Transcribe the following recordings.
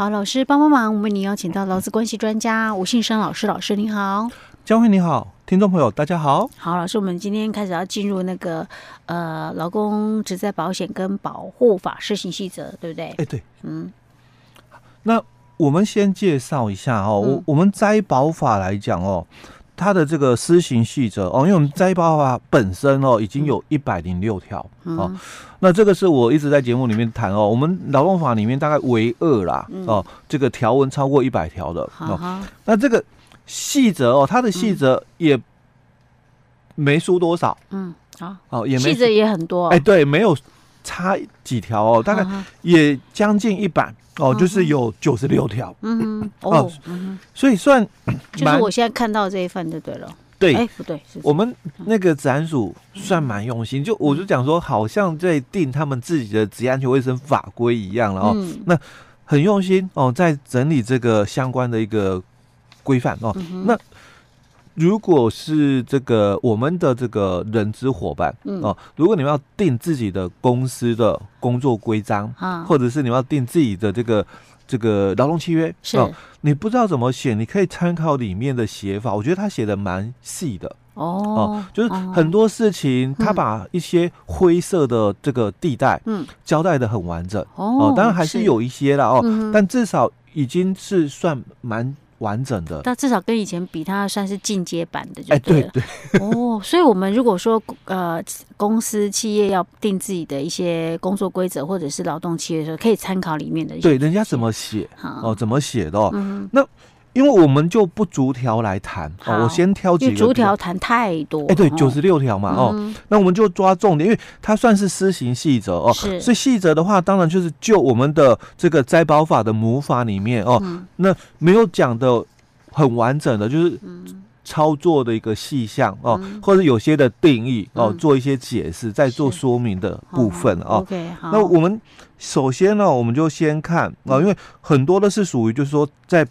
好，老师帮帮忙，我们为您邀请到劳资关系专家吴信生老师，老师您好，江辉你好，听众朋友大家好。好，老师，我们今天开始要进入那个呃劳工职在保险跟保护法施行细则，对不对？哎，对，嗯，那我们先介绍一下哦，我、嗯、我们摘保法来讲哦。它的这个施行细则哦，因为我们灾保法本身哦已经有一百零六条哦，那这个是我一直在节目里面谈哦，我们劳动法里面大概唯二啦哦，这个条文超过一百条的哦，那这个细则哦，它的细则也没输多少，嗯，好，哦也没细则也很多，哎，对，没有差几条哦，大概也将近一百。哦，就是有九十六条，嗯哦，所以算就是我现在看到这一份就对了，对，哎不对，我们那个职安署算蛮用心，就我就讲说，好像在定他们自己的职业安全卫生法规一样了哦，那很用心哦，在整理这个相关的一个规范哦，那。如果是这个我们的这个人资伙伴哦，如果你们要定自己的公司的工作规章啊，或者是你们要定自己的这个这个劳动契约哦，你不知道怎么写，你可以参考里面的写法，我觉得他写的蛮细的。哦，就是很多事情他把一些灰色的这个地带嗯。交代的很完整。哦，当然还是有一些啦哦，但至少已经是算蛮。完整的，但至少跟以前比，它算是进阶版的，就对了。哎、对对哦，所以，我们如果说呃，公司企业要定自己的一些工作规则或者是劳动契约的时候，可以参考里面的。对，人家怎么写？哦，怎么写的？哦，嗯、那。因为我们就不逐条来谈哦，我先挑几个。逐条谈太多。哎，对，九十六条嘛，哦，那我们就抓重点，因为它算是施行细则哦，是。所以细则的话，当然就是就我们的这个摘保法的母法里面哦，那没有讲的很完整的，就是操作的一个细项哦，或者有些的定义哦，做一些解释，再做说明的部分哦。OK，好。那我们首先呢，我们就先看啊，因为很多的是属于就是说在。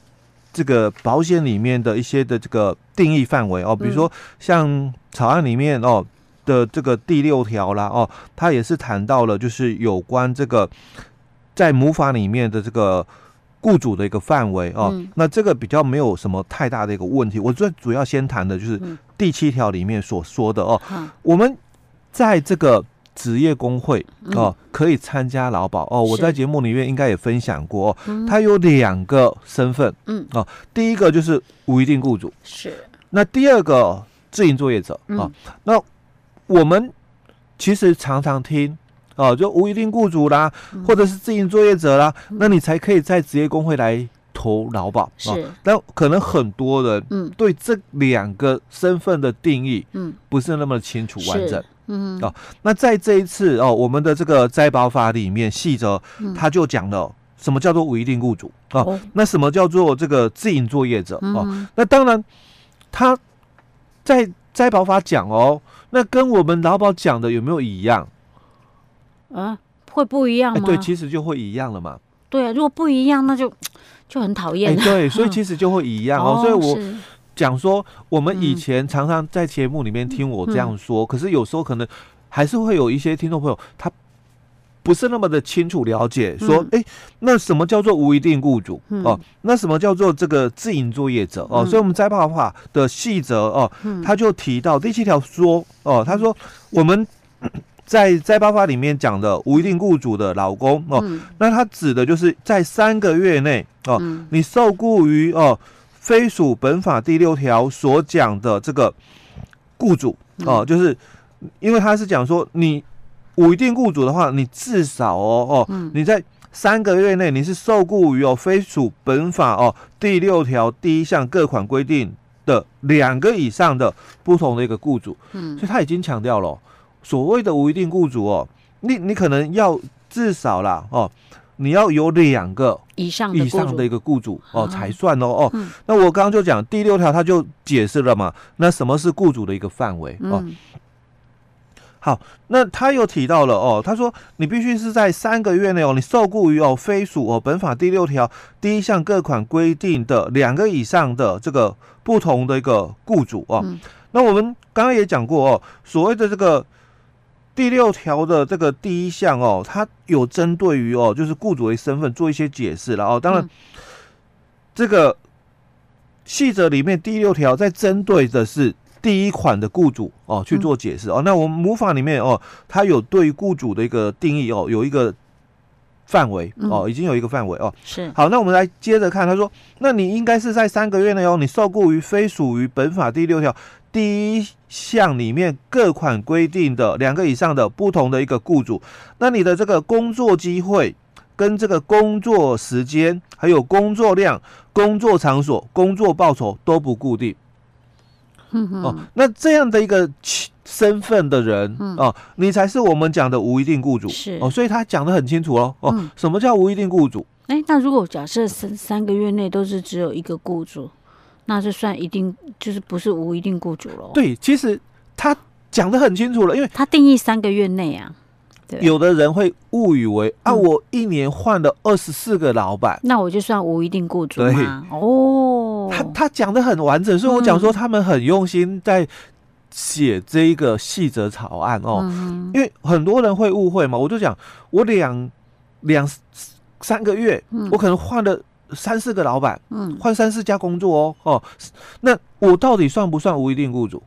这个保险里面的一些的这个定义范围哦，比如说像草案里面哦的这个第六条啦哦，它也是谈到了就是有关这个在母法里面的这个雇主的一个范围哦，那这个比较没有什么太大的一个问题。我最主要先谈的就是第七条里面所说的哦，我们在这个。职业工会哦，可以参加劳保。哦。我在节目里面应该也分享过，他有两个身份，嗯。哦，第一个就是无一定雇主，是。那第二个自营作业者啊，那我们其实常常听哦，就无一定雇主啦，或者是自营作业者啦，那你才可以在职业工会来投劳保，是。但可能很多人嗯。对这两个身份的定义嗯。不是那么清楚完整。嗯哦，那在这一次哦，我们的这个灾保法里面细则，他就讲了什么叫做无一定雇主哦，哦，那什么叫做这个自营作业者哦？嗯、那当然，他在灾保法讲哦，那跟我们劳保讲的有没有一样？啊，会不一样吗？对，其实就会一样了嘛。对啊，如果不一样，那就就很讨厌。对，所以 其实就会一样哦，哦所以我。讲说，我们以前常常在节目里面听我这样说，可是有时候可能还是会有一些听众朋友，他不是那么的清楚了解，说，哎，那什么叫做无一定雇主？哦？那什么叫做这个自营作业者？哦？所以，我们灾保法的细则哦，他就提到第七条说哦，他说我们 在灾保法里面讲的无一定雇主的老公哦，那他指的就是在三个月内哦，你受雇于哦。非属本法第六条所讲的这个雇主哦，就是因为他是讲说，你无一定雇主的话，你至少哦哦，你在三个月内你是受雇于哦非属本法哦第六条第一项各款规定的两个以上的不同的一个雇主，嗯，所以他已经强调了所谓的无一定雇主哦，你你可能要至少啦哦。你要有两个以上以上的一个雇主哦才算哦哦。那我刚刚就讲第六条，他就解释了嘛。那什么是雇主的一个范围哦？好，那他又提到了哦，他说你必须是在三个月内哦，你受雇于哦非属哦本法第六条第一项各款规定的两个以上的这个不同的一个雇主哦。那我们刚刚也讲过哦，所谓的这个。第六条的这个第一项哦，它有针对于哦，就是雇主的身份做一些解释了哦。当然，这个细则里面第六条在针对的是第一款的雇主哦去做解释哦。那我们母法里面哦，它有对于雇主的一个定义哦，有一个。范围哦，已经有一个范围哦。是好，那我们来接着看。他说，那你应该是在三个月内哦，你受雇于非属于本法第六条第一项里面各款规定的两个以上的不同的一个雇主，那你的这个工作机会跟这个工作时间、还有工作量、工作场所、工作报酬都不固定。那这样的一个身份的人，嗯、哦，你才是我们讲的无一定雇主，是。哦，所以他讲的很清楚哦，哦，嗯、什么叫无一定雇主？哎、欸，那如果假设三三个月内都是只有一个雇主，那就算一定就是不是无一定雇主喽。对，其实他讲的很清楚了，因为他定义三个月内啊。有的人会误以为啊，我一年换了二十四个老板，那我就算无一定雇主对？哦，他他讲的很完整，所以我讲说他们很用心在写这一个细则草案哦，因为很多人会误会嘛，我就讲我两两三个月，我可能换了三四个老板，嗯，换三四家工作哦哦，那我到底算不算无一定雇主？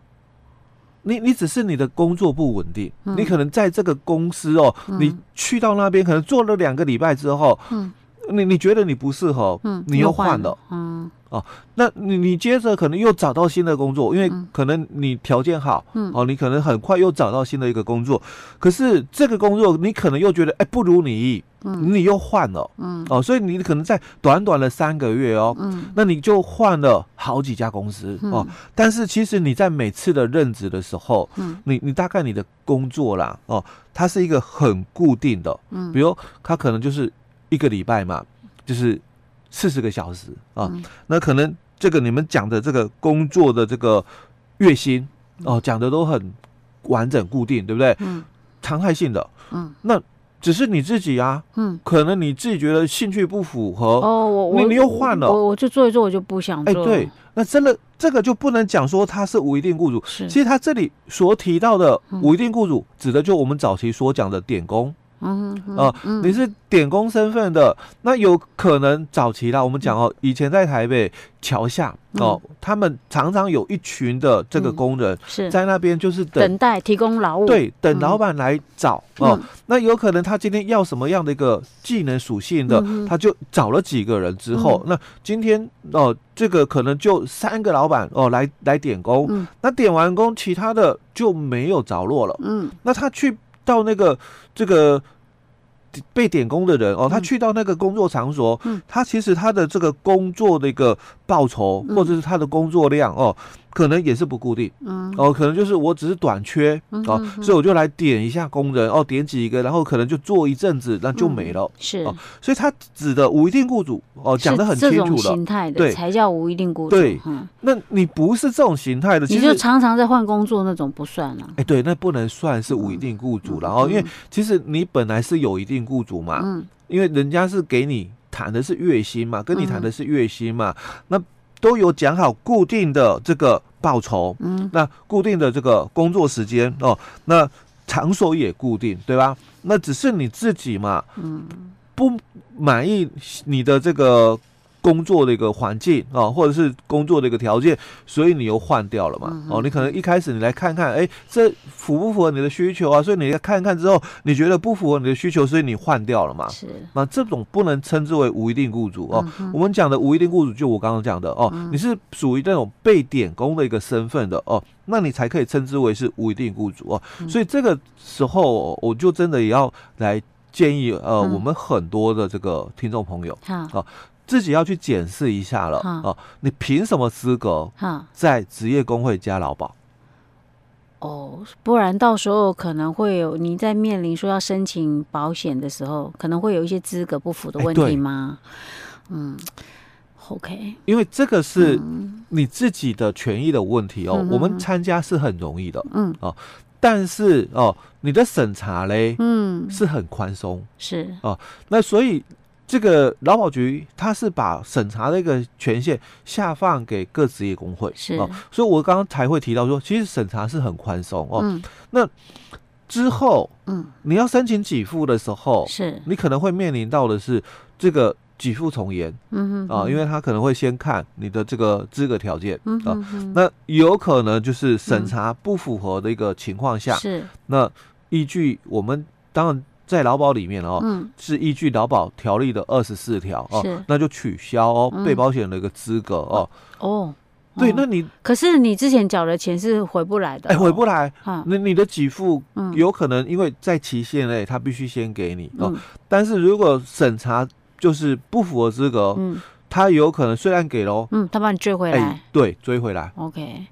你你只是你的工作不稳定，嗯、你可能在这个公司哦，嗯、你去到那边可能做了两个礼拜之后，嗯、你你觉得你不适合，嗯、你又换了，嗯，哦，那你你接着可能又找到新的工作，因为可能你条件好，嗯，哦，你可能很快又找到新的一个工作，可是这个工作你可能又觉得哎不如你意。嗯，你又换了，嗯，哦，所以你可能在短短的三个月哦，嗯，那你就换了好几家公司哦。但是其实你在每次的任职的时候，嗯，你你大概你的工作啦，哦，它是一个很固定的，嗯，比如它可能就是一个礼拜嘛，就是四十个小时啊，那可能这个你们讲的这个工作的这个月薪哦，讲的都很完整固定，对不对？嗯，常态性的，嗯，那。只是你自己啊，嗯，可能你自己觉得兴趣不符合哦，我你你又换了，我我就做一做，我就不想做。哎，对，那真的这个就不能讲说他是无一定雇主，是，其实他这里所提到的无一定雇主，指的就我们早期所讲的点工。嗯啊，你是点工身份的，那有可能早期啦。我们讲哦，以前在台北桥下哦，他们常常有一群的这个工人是在那边，就是等待提供劳务，对，等老板来找哦。那有可能他今天要什么样的一个技能属性的，他就找了几个人之后，那今天哦，这个可能就三个老板哦来来点工，那点完工，其他的就没有着落了。嗯，那他去。到那个这个被点工的人哦，他去到那个工作场所，嗯，他其实他的这个工作的一个报酬或者是他的工作量哦。可能也是不固定，嗯，哦，可能就是我只是短缺，嗯、哦，所以我就来点一下工人，哦，点几个，然后可能就做一阵子，那就没了，嗯、是，哦，所以他指的无一定雇主，哦，讲的很清楚了，这种形态的，对，才叫无一定雇主，对，嗯、那你不是这种形态的，其实你就常常在换工作那种不算了，啊，哎，对，那不能算是无一定雇主，然后，嗯、因为其实你本来是有一定雇主嘛，嗯，因为人家是给你谈的是月薪嘛，跟你谈的是月薪嘛，嗯、那。都有讲好固定的这个报酬，嗯，那固定的这个工作时间哦，那场所也固定，对吧？那只是你自己嘛，嗯，不满意你的这个。工作的一个环境啊，或者是工作的一个条件，所以你又换掉了嘛？哦，你可能一开始你来看看，哎，这符不符合你的需求啊？所以你来看看之后，你觉得不符合你的需求，所以你换掉了嘛？是。那这种不能称之为无一定雇主哦。嗯、我们讲的无一定雇主，就我刚刚讲的哦，嗯、你是属于那种被点工的一个身份的哦，那你才可以称之为是无一定雇主哦。嗯、所以这个时候，我就真的也要来建议呃，嗯、我们很多的这个听众朋友啊。好自己要去检视一下了啊！哦、你凭什么资格在职业工会加劳保？哦，不然到时候可能会有你在面临说要申请保险的时候，可能会有一些资格不符的问题吗？欸、嗯，OK，因为这个是你自己的权益的问题哦。嗯、我们参加是很容易的，嗯哦，但是哦，你的审查嘞，嗯，是很宽松，是哦，那所以。这个劳保局它是把审查的一个权限下放给各职业工会，是。哦，所以我刚刚才会提到说，其实审查是很宽松哦。嗯、那之后，嗯，你要申请给付的时候，是。你可能会面临到的是这个给付从严，嗯哼啊，因为他可能会先看你的这个资格条件，嗯啊，那有可能就是审查不符合的一个情况下，是。那依据我们当然在劳保里面哦，嗯，是依据劳保条例的二十四条哦，那就取消哦被保险人的一个资格哦，哦。对，那你可是你之前缴的钱是回不来的，哎，回不来。那你的给付有可能因为在期限内，他必须先给你哦。但是如果审查就是不符合资格，嗯，他有可能虽然给了，嗯，他把你追回来，对，追回来。OK，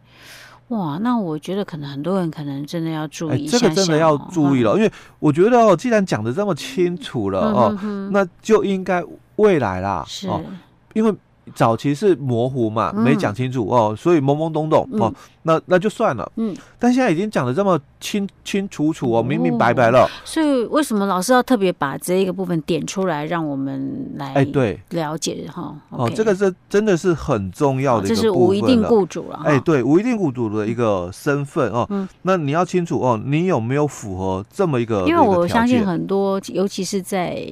哇，那我觉得可能很多人可能真的要注意一下，这个真的要注意了，因为我觉得哦，既然讲的这么清楚了哦，那就应该未来啦，是，因为。早期是模糊嘛，没讲清楚哦，所以懵懵懂懂哦，那那就算了。嗯，但现在已经讲的这么清清楚楚哦，明明白白了。所以为什么老师要特别把这一个部分点出来，让我们来哎对了解哈？哦，这个是真的是很重要的一个部分。这是无一定雇主了。哎，对，无一定雇主的一个身份哦。嗯，那你要清楚哦，你有没有符合这么一个？因为我相信很多，尤其是在。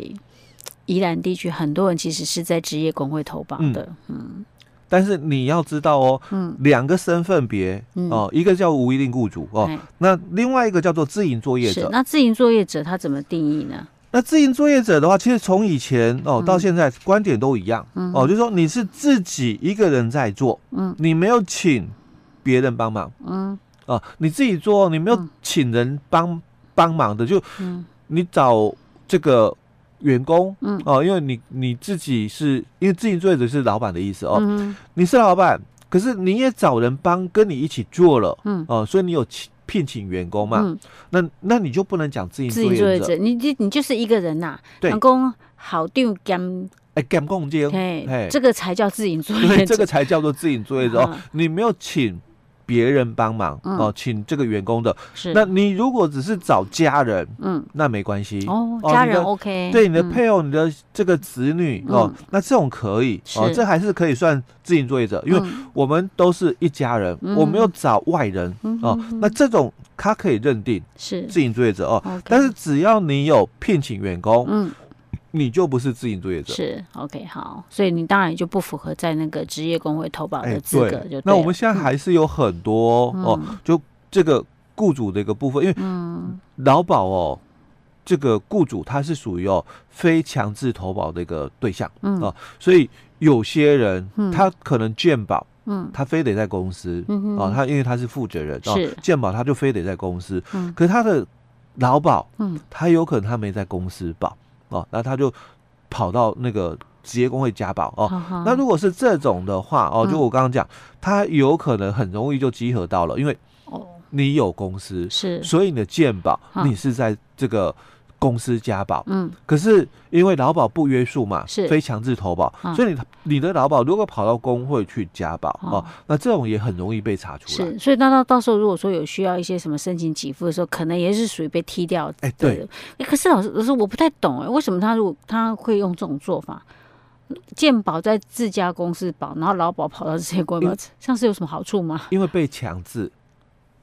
宜兰地区很多人其实是在职业工会投保的，嗯，嗯，但是你要知道哦，嗯，两个身份别哦，一个叫无一定雇主哦，嗯、那另外一个叫做自营作业者。那自营作业者他怎么定义呢？那自营作业者的话，其实从以前哦到现在观点都一样，嗯、哦，就是说你是自己一个人在做，嗯，你没有请别人帮忙，嗯，哦，你自己做，你没有请人帮帮忙的，就，嗯，你找这个。员工，嗯，哦，因为你你自己是因为自营作业者是老板的意思哦，嗯、你是老板，可是你也找人帮跟你一起做了，嗯，哦，所以你有请聘请员工嘛，嗯，那那你就不能讲自营作业者，你你你就是一个人呐、啊，员工好定兼哎干共建，嘿，这个才叫自营作业者，这个才叫做自营作业者，哦，你没有请。别人帮忙哦，请这个员工的。是，那你如果只是找家人，嗯，那没关系哦。家人 OK，对你的配偶、你的这个子女哦，那这种可以哦，这还是可以算自营作业者，因为我们都是一家人，我没有找外人哦。那这种他可以认定是自营作业者哦。但是只要你有聘请员工，嗯。你就不是自营作业者，是 OK 好，所以你当然就不符合在那个职业工会投保的资格就对。那我们现在还是有很多、嗯、哦，就这个雇主的一个部分，因为劳保哦，这个雇主他是属于哦非强制投保的一个对象，嗯哦，所以有些人他可能健保，嗯，他非得在公司，嗯哦，他因为他是负责人，是健保他就非得在公司，嗯，可是他的劳保，嗯，他有可能他没在公司保。哦，那他就跑到那个职业工会家保哦。Uh. 那如果是这种的话哦，就我刚刚讲，他有可能很容易就集合到了，因为你有公司是，所以你的健保你是在这个。公司加保，嗯，可是因为劳保不约束嘛，是非强制投保，所以你你的劳保如果跑到工会去加保哦，那这种也很容易被查出来。是，所以那到到时候如果说有需要一些什么申请给付的时候，可能也是属于被踢掉。哎，对。可是老师老师我不太懂哎，为什么他如果他会用这种做法？健保在自家公司保，然后劳保跑到这些公司，像是有什么好处吗？因为被强制。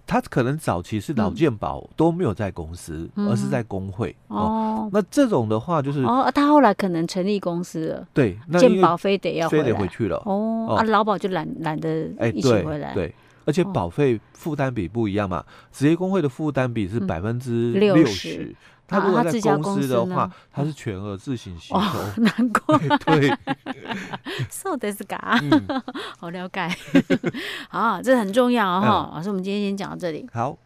他可能早期是老健保都没有在公司，而是在工会哦。那这种的话就是哦，他后来可能成立公司了，对，健保非得要非得回去了。哦。啊，劳保就懒懒得一起回来，对，而且保费负担比不一样嘛，职业工会的负担比是百分之六十。他如果在公司的话，他是全额自行吸收。难怪。对。说的是假。好了解。好，这很重要哈。老师，我们今天先讲到这里。好。